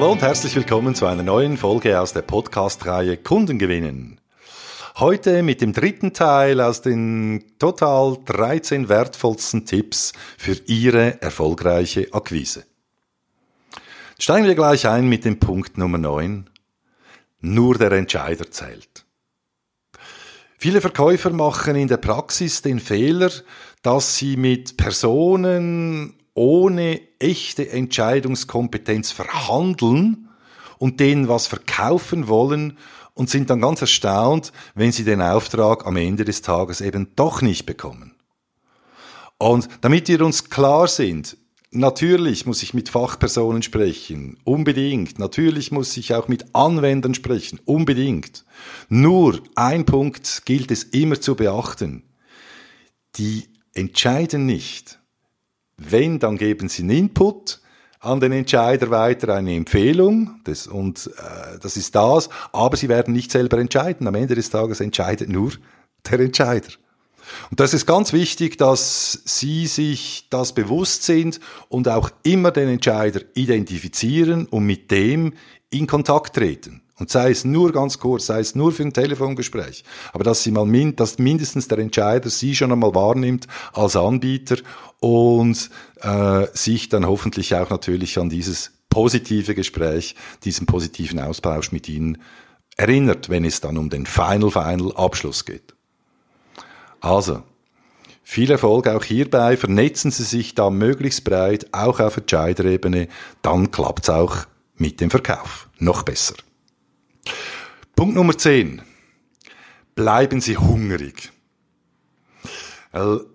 Hallo und herzlich willkommen zu einer neuen Folge aus der Podcast-Reihe Kunden gewinnen. Heute mit dem dritten Teil aus den total 13 wertvollsten Tipps für Ihre erfolgreiche Akquise. Steigen wir gleich ein mit dem Punkt Nummer 9. Nur der Entscheider zählt. Viele Verkäufer machen in der Praxis den Fehler, dass sie mit Personen ohne echte Entscheidungskompetenz verhandeln und denen was verkaufen wollen und sind dann ganz erstaunt, wenn sie den Auftrag am Ende des Tages eben doch nicht bekommen. Und damit wir uns klar sind, Natürlich muss ich mit Fachpersonen sprechen, unbedingt. Natürlich muss ich auch mit Anwendern sprechen, unbedingt. Nur ein Punkt gilt es immer zu beachten. Die entscheiden nicht. Wenn, dann geben sie einen Input an den Entscheider weiter, eine Empfehlung, das, und äh, das ist das, aber sie werden nicht selber entscheiden. Am Ende des Tages entscheidet nur der Entscheider. Und das ist ganz wichtig, dass Sie sich das bewusst sind und auch immer den Entscheider identifizieren und mit dem in Kontakt treten. Und sei es nur ganz kurz, sei es nur für ein Telefongespräch. Aber dass Sie mal, min dass mindestens der Entscheider Sie schon einmal wahrnimmt als Anbieter und äh, sich dann hoffentlich auch natürlich an dieses positive Gespräch, diesen positiven Austausch mit Ihnen erinnert, wenn es dann um den Final Final Abschluss geht. Also, viel Erfolg auch hierbei. Vernetzen Sie sich da möglichst breit, auch auf Entscheiderebene. Dann klappt's auch mit dem Verkauf. Noch besser. Punkt Nummer 10. Bleiben Sie hungrig. Weil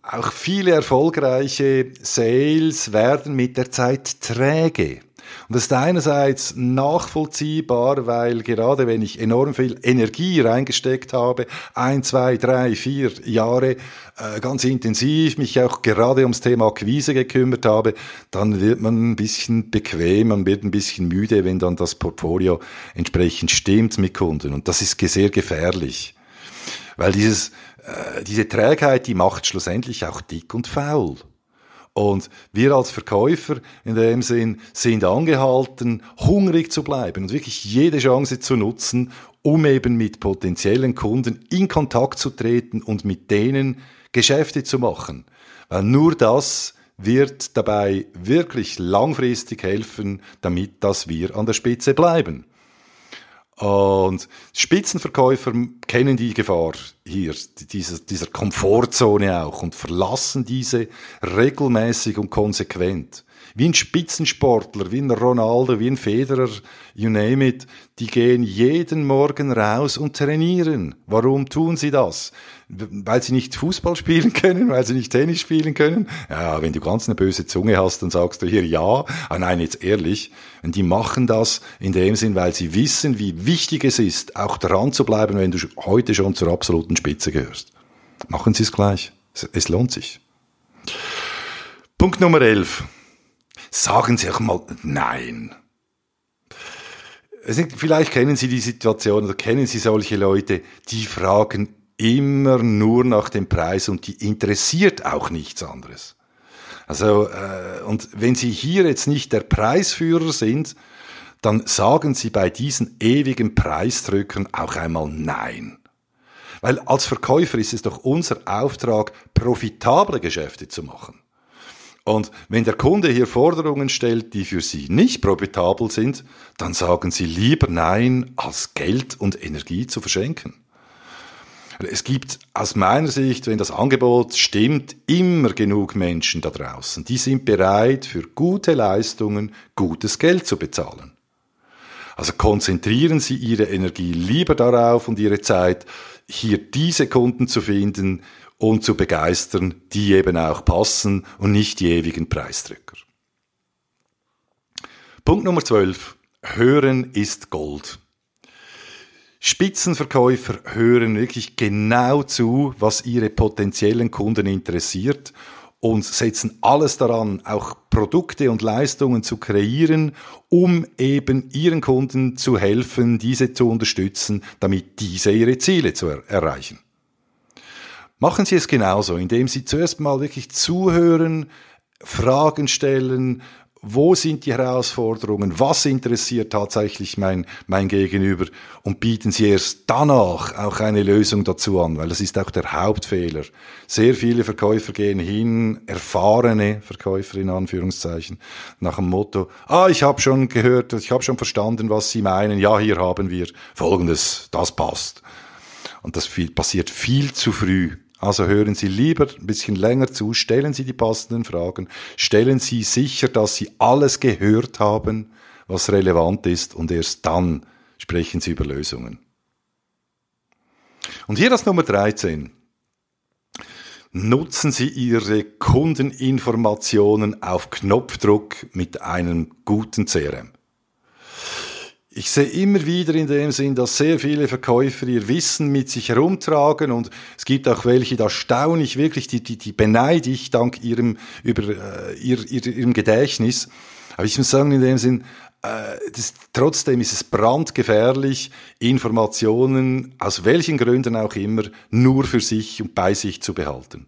auch viele erfolgreiche Sales werden mit der Zeit träge. Und das ist einerseits nachvollziehbar, weil gerade wenn ich enorm viel Energie reingesteckt habe, ein, zwei, drei, vier Jahre äh, ganz intensiv mich auch gerade ums Thema Akquise gekümmert habe, dann wird man ein bisschen bequem, man wird ein bisschen müde, wenn dann das Portfolio entsprechend stimmt mit Kunden. Und das ist sehr gefährlich. Weil dieses, äh, diese Trägheit, die macht schlussendlich auch dick und faul. Und wir als Verkäufer in dem Sinn sind angehalten, hungrig zu bleiben und wirklich jede Chance zu nutzen, um eben mit potenziellen Kunden in Kontakt zu treten und mit denen Geschäfte zu machen. Weil nur das wird dabei wirklich langfristig helfen, damit dass wir an der Spitze bleiben. Und Spitzenverkäufer kennen die Gefahr hier, dieser, dieser Komfortzone auch und verlassen diese regelmäßig und konsequent wie ein Spitzensportler, wie ein Ronaldo, wie ein Federer, you name it, die gehen jeden Morgen raus und trainieren. Warum tun sie das? Weil sie nicht Fußball spielen können, weil sie nicht Tennis spielen können? Ja, wenn du ganz eine böse Zunge hast, dann sagst du hier ja. Ah, nein, jetzt ehrlich. Und die machen das in dem Sinn, weil sie wissen, wie wichtig es ist, auch dran zu bleiben, wenn du heute schon zur absoluten Spitze gehörst. Machen Sie es gleich. Es lohnt sich. Punkt Nummer 11. Sagen Sie auch mal Nein. Vielleicht kennen Sie die Situation oder kennen Sie solche Leute, die fragen immer nur nach dem Preis und die interessiert auch nichts anderes. Also, äh, und wenn Sie hier jetzt nicht der Preisführer sind, dann sagen Sie bei diesen ewigen Preisdrückern auch einmal Nein. Weil als Verkäufer ist es doch unser Auftrag, profitable Geschäfte zu machen. Und wenn der Kunde hier Forderungen stellt, die für Sie nicht profitabel sind, dann sagen Sie lieber Nein, als Geld und Energie zu verschenken. Es gibt aus meiner Sicht, wenn das Angebot stimmt, immer genug Menschen da draußen, die sind bereit, für gute Leistungen gutes Geld zu bezahlen. Also konzentrieren Sie Ihre Energie lieber darauf und Ihre Zeit, hier diese Kunden zu finden, und zu begeistern, die eben auch passen und nicht die ewigen Preisdrücker. Punkt Nummer 12. Hören ist Gold. Spitzenverkäufer hören wirklich genau zu, was ihre potenziellen Kunden interessiert und setzen alles daran, auch Produkte und Leistungen zu kreieren, um eben ihren Kunden zu helfen, diese zu unterstützen, damit diese ihre Ziele zu er erreichen. Machen Sie es genauso, indem Sie zuerst mal wirklich zuhören, Fragen stellen, wo sind die Herausforderungen, was interessiert tatsächlich mein, mein Gegenüber und bieten Sie erst danach auch eine Lösung dazu an, weil das ist auch der Hauptfehler. Sehr viele Verkäufer gehen hin, erfahrene Verkäufer in Anführungszeichen, nach dem Motto, ah, ich habe schon gehört, ich habe schon verstanden, was Sie meinen, ja, hier haben wir Folgendes, das passt. Und das viel, passiert viel zu früh. Also hören Sie lieber ein bisschen länger zu, stellen Sie die passenden Fragen, stellen Sie sicher, dass Sie alles gehört haben, was relevant ist und erst dann sprechen Sie über Lösungen. Und hier das Nummer 13. Nutzen Sie Ihre Kundeninformationen auf Knopfdruck mit einem guten CRM ich sehe immer wieder in dem Sinn, dass sehr viele Verkäufer ihr Wissen mit sich herumtragen und es gibt auch welche, da staune ich wirklich, die, die, die beneide ich dank ihrem, über, äh, ihr, ihr, ihrem Gedächtnis. Aber ich muss sagen, in dem Sinn, äh, das, trotzdem ist es brandgefährlich, Informationen, aus welchen Gründen auch immer, nur für sich und bei sich zu behalten.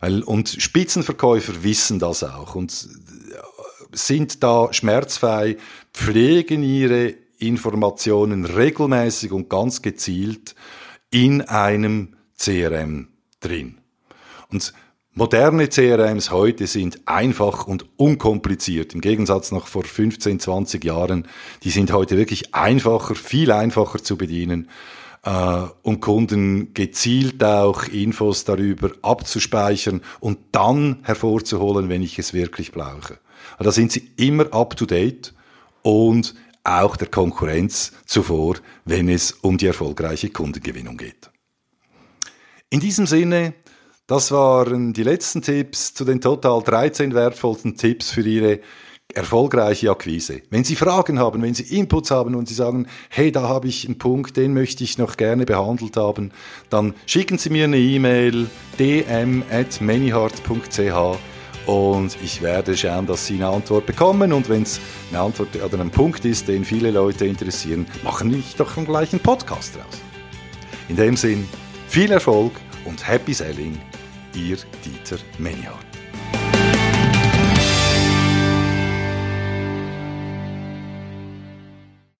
Weil, und Spitzenverkäufer wissen das auch und äh, sind da schmerzfrei, pflegen ihre Informationen regelmäßig und ganz gezielt in einem CRM drin. Und moderne CRMs heute sind einfach und unkompliziert. Im Gegensatz noch vor 15, 20 Jahren. Die sind heute wirklich einfacher, viel einfacher zu bedienen äh, und Kunden gezielt auch Infos darüber abzuspeichern und dann hervorzuholen, wenn ich es wirklich brauche. Da sind sie immer up to date und auch der Konkurrenz zuvor, wenn es um die erfolgreiche Kundengewinnung geht. In diesem Sinne, das waren die letzten Tipps zu den total 13 wertvollsten Tipps für Ihre erfolgreiche Akquise. Wenn Sie Fragen haben, wenn Sie Inputs haben und Sie sagen, hey, da habe ich einen Punkt, den möchte ich noch gerne behandelt haben, dann schicken Sie mir eine E-Mail dm at manyheart.ch und ich werde schauen, dass Sie eine Antwort bekommen. Und wenn es eine Antwort oder ein Punkt ist, den viele Leute interessieren, machen wir doch einen gleichen Podcast raus. In dem Sinn, viel Erfolg und Happy Selling, Ihr Dieter Meniart.